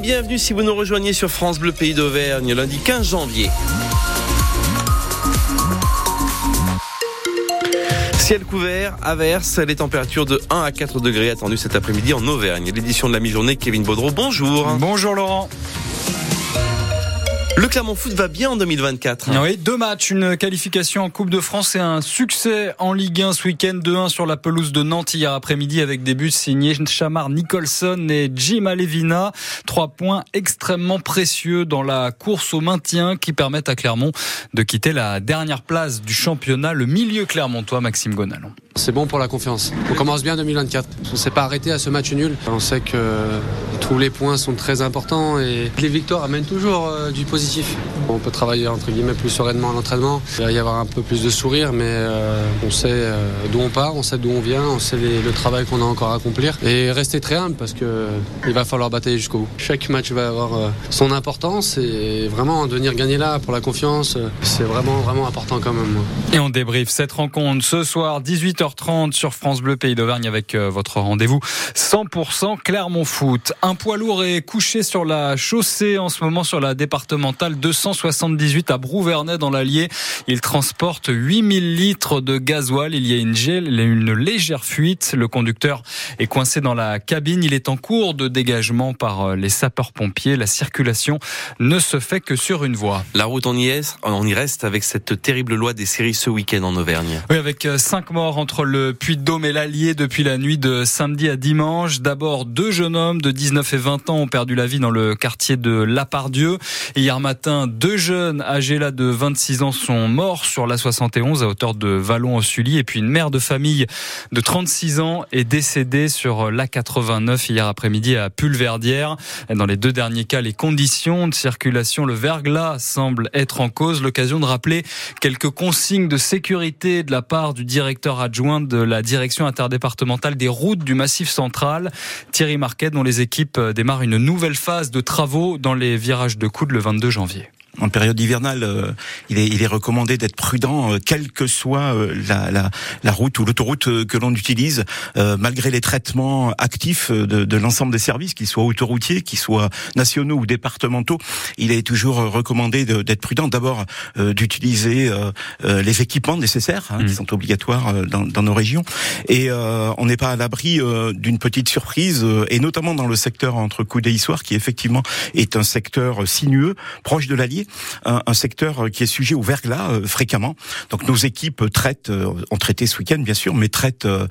bienvenue si vous nous rejoignez sur France Bleu Pays d'Auvergne lundi 15 janvier. Ciel couvert, averse, les températures de 1 à 4 degrés attendues cet après-midi en Auvergne. L'édition de la mi-journée, Kevin Baudreau, bonjour. Bonjour Laurent. Le Clermont Foot va bien en 2024. Oui, deux matchs, une qualification en Coupe de France et un succès en Ligue 1 ce week-end 2-1 sur la pelouse de Nantes hier après-midi avec des buts signés Chamar Nicholson et Jim Alevina. Trois points extrêmement précieux dans la course au maintien qui permettent à Clermont de quitter la dernière place du championnat, le milieu clermontois Maxime Gonalon. C'est bon pour la confiance. On commence bien 2024. On ne s'est pas arrêté à ce match nul. On sait que tous les points sont très importants et les victoires amènent toujours euh, du positif. On peut travailler entre guillemets plus sereinement à l'entraînement. Il va y avoir un peu plus de sourire, mais euh, on sait euh, d'où on part, on sait d'où on vient, on sait le travail qu'on a encore à accomplir et rester très humble parce que il va falloir batailler jusqu'au bout. Chaque match va avoir son importance et vraiment venir gagner là pour la confiance, c'est vraiment vraiment important quand même. Et on débriefe cette rencontre ce soir 18h 30 sur France Bleu Pays d'Auvergne avec votre rendez-vous 100% Clermont Foot. Poids lourd est couché sur la chaussée en ce moment sur la départementale 278 à Brouvernet dans l'Allier. Il transporte 8000 litres de gasoil. Il y a une, une légère fuite. Le conducteur est coincé dans la cabine. Il est en cours de dégagement par euh, les sapeurs-pompiers. La circulation ne se fait que sur une voie. La route, on y est, on y reste avec cette terrible loi des séries ce week-end en Auvergne. Oui, avec 5 euh, morts entre le Puy-de-Dôme et l'Allier depuis la nuit de samedi à dimanche. D'abord, deux jeunes hommes de 19 et 20 ans ont perdu la vie dans le quartier de Lapardieu. Hier matin, deux jeunes âgés là de 26 ans sont morts sur la 71 à hauteur de Vallon-au-Sully. Et puis une mère de famille de 36 ans est décédée sur la 89 hier après-midi à Pulverdière. Dans les deux derniers cas, les conditions de circulation, le verglas semble être en cause. L'occasion de rappeler quelques consignes de sécurité de la part du directeur adjoint de la direction interdépartementale des routes du Massif central, Thierry Marquet, dont les équipes démarrent une nouvelle phase de travaux dans les virages de Coude le 22 janvier en période hivernale, euh, il, est, il est recommandé d'être prudent, euh, quelle que soit euh, la, la, la, route ou l'autoroute que l'on utilise, malgré les traitements actifs de, de l'ensemble des services, qu'ils soient autoroutiers, qu'ils soient nationaux ou départementaux. Il est toujours recommandé d'être prudent. D'abord, d'utiliser les équipements nécessaires, hein, qui mmh. sont obligatoires dans, dans, nos régions. Et on n'est pas à l'abri d'une petite surprise, et notamment dans le secteur entre Coude et Issoire, qui effectivement est un secteur sinueux, proche de l'Allier un, secteur qui est sujet au verglas euh, fréquemment. Donc nos équipes traitent, euh, ont traité ce week-end bien sûr, mais traitent euh,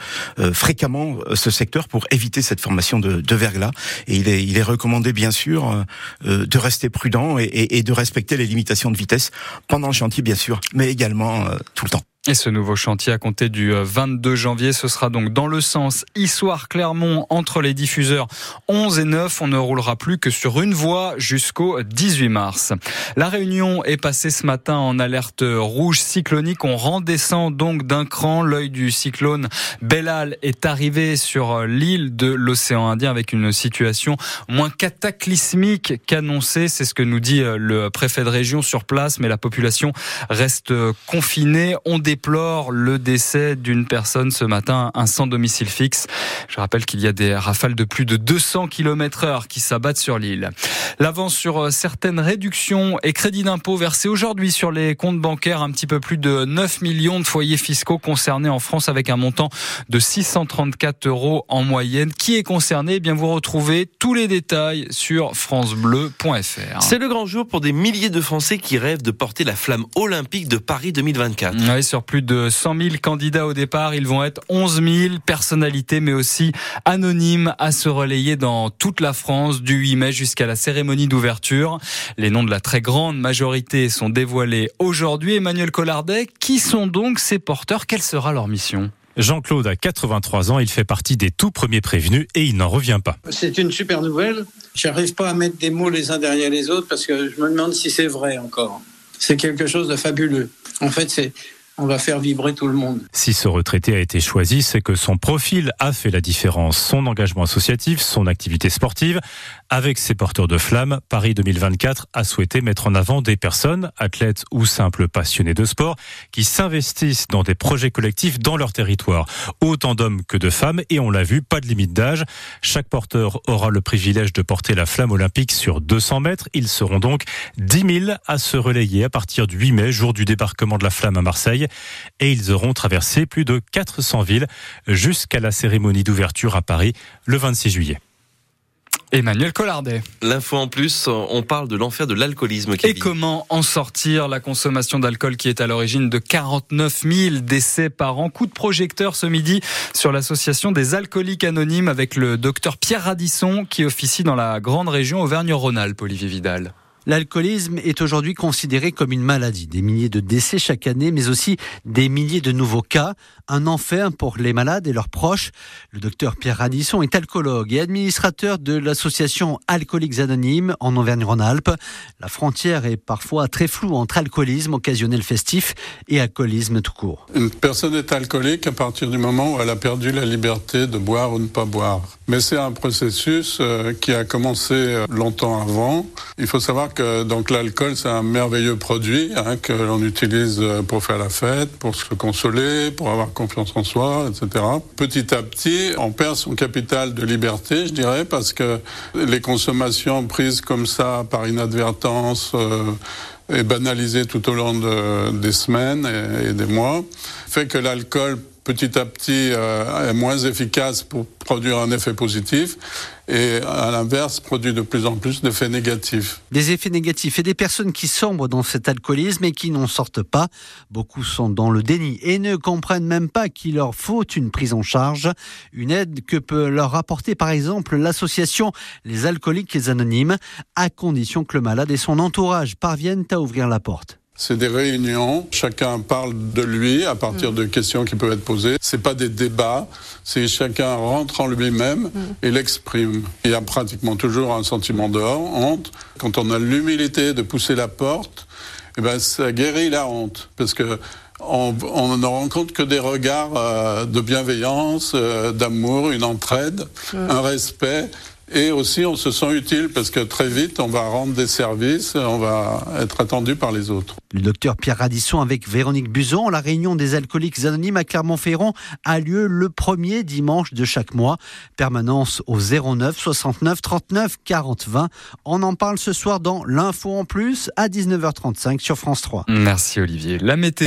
fréquemment ce secteur pour éviter cette formation de, de verglas. Et il est, il est recommandé bien sûr de rester prudent et, et, de respecter les limitations de vitesse pendant le chantier bien sûr, mais également tout le temps. Et ce nouveau chantier à compter du 22 euh, janvier, ce sera donc dans le sens Issoire-Clermont entre les diffuseurs 11 et 9. On ne roulera plus que sur une voie jusqu'au 18 mars. La Réunion est passée ce matin en alerte rouge cyclonique. On redescend donc d'un cran. L'œil du cyclone Bellal est arrivé sur euh, l'île de l'océan Indien avec une situation moins cataclysmique qu'annoncée. C'est ce que nous dit euh, le préfet de région sur place, mais la population reste confinée. On déplore le décès d'une personne ce matin, un sans domicile fixe. Je rappelle qu'il y a des rafales de plus de 200 km heure qui s'abattent sur l'île. L'avance sur euh, certaines réductions et crédits d'impôt versés aujourd'hui sur les comptes bancaires, un petit peu plus de 9 millions de foyers fiscaux concernés en France avec un montant de 634 euros en moyenne. Qui est concerné? Eh bien, vous retrouvez tous les détails sur francebleu.fr. C'est le grand jour pour des milliers de Français qui rêvent de porter la flamme olympique de Paris 2024. Oui, sur plus de 100 000 candidats au départ. Ils vont être 11 000 personnalités, mais aussi anonymes, à se relayer dans toute la France du 8 mai jusqu'à la cérémonie d'ouverture. Les noms de la très grande majorité sont dévoilés aujourd'hui. Emmanuel Collardet, qui sont donc ces porteurs? Quelle sera leur mission? Jean-Claude a 83 ans, il fait partie des tout premiers prévenus et il n'en revient pas. C'est une super nouvelle. J'arrive pas à mettre des mots les uns derrière les autres parce que je me demande si c'est vrai encore. C'est quelque chose de fabuleux. En fait, c'est on va faire vibrer tout le monde. Si ce retraité a été choisi, c'est que son profil a fait la différence. Son engagement associatif, son activité sportive. Avec ses porteurs de flammes, Paris 2024 a souhaité mettre en avant des personnes, athlètes ou simples passionnés de sport, qui s'investissent dans des projets collectifs dans leur territoire. Autant d'hommes que de femmes, et on l'a vu, pas de limite d'âge. Chaque porteur aura le privilège de porter la flamme olympique sur 200 mètres. Ils seront donc 10 000 à se relayer à partir du 8 mai, jour du débarquement de la flamme à Marseille. Et ils auront traversé plus de 400 villes jusqu'à la cérémonie d'ouverture à Paris le 26 juillet. Emmanuel Collardet. L'info en plus, on parle de l'enfer de l'alcoolisme. Et comment en sortir La consommation d'alcool qui est à l'origine de 49 000 décès par an? Coup de projecteur ce midi sur l'association des alcooliques anonymes avec le docteur Pierre Radisson qui officie dans la grande région Auvergne-Rhône-Alpes, Olivier Vidal. L'alcoolisme est aujourd'hui considéré comme une maladie. Des milliers de décès chaque année, mais aussi des milliers de nouveaux cas. Un enfer pour les malades et leurs proches. Le docteur Pierre Radisson est alcoologue et administrateur de l'association Alcooliques Anonymes en Auvergne-Rhône-Alpes. La frontière est parfois très floue entre alcoolisme occasionnel festif et alcoolisme tout court. Une personne est alcoolique à partir du moment où elle a perdu la liberté de boire ou ne pas boire. Mais c'est un processus euh, qui a commencé euh, longtemps avant. Il faut savoir que donc l'alcool c'est un merveilleux produit hein, que l'on utilise euh, pour faire la fête, pour se consoler, pour avoir confiance en soi, etc. Petit à petit, on perd son capital de liberté, je dirais, parce que les consommations prises comme ça par inadvertance euh, et banalisées tout au long de, des semaines et, et des mois fait que l'alcool petit à petit euh, est moins efficace pour produire un effet positif et à l'inverse produit de plus en plus d'effets négatifs. Des effets négatifs et des personnes qui sombrent dans cet alcoolisme et qui n'en sortent pas. Beaucoup sont dans le déni et ne comprennent même pas qu'il leur faut une prise en charge, une aide que peut leur apporter par exemple l'association Les Alcooliques Anonymes, à condition que le malade et son entourage parviennent à ouvrir la porte. C'est des réunions, chacun parle de lui à partir de questions qui peuvent être posées. C'est pas des débats, c'est chacun rentre en lui-même et l'exprime. Il y a pratiquement toujours un sentiment de honte. Quand on a l'humilité de pousser la porte, eh ben ça guérit la honte parce que on, on ne rencontre que des regards euh, de bienveillance, euh, d'amour, une entraide, un respect. Et aussi, on se sent utile parce que très vite, on va rendre des services, on va être attendu par les autres. Le docteur Pierre Radisson avec Véronique Buzon, la réunion des alcooliques anonymes à Clermont-Ferrand a lieu le premier dimanche de chaque mois. Permanence au 09 69 39 40 20. On en parle ce soir dans l'info en plus à 19h35 sur France 3. Merci Olivier. La météo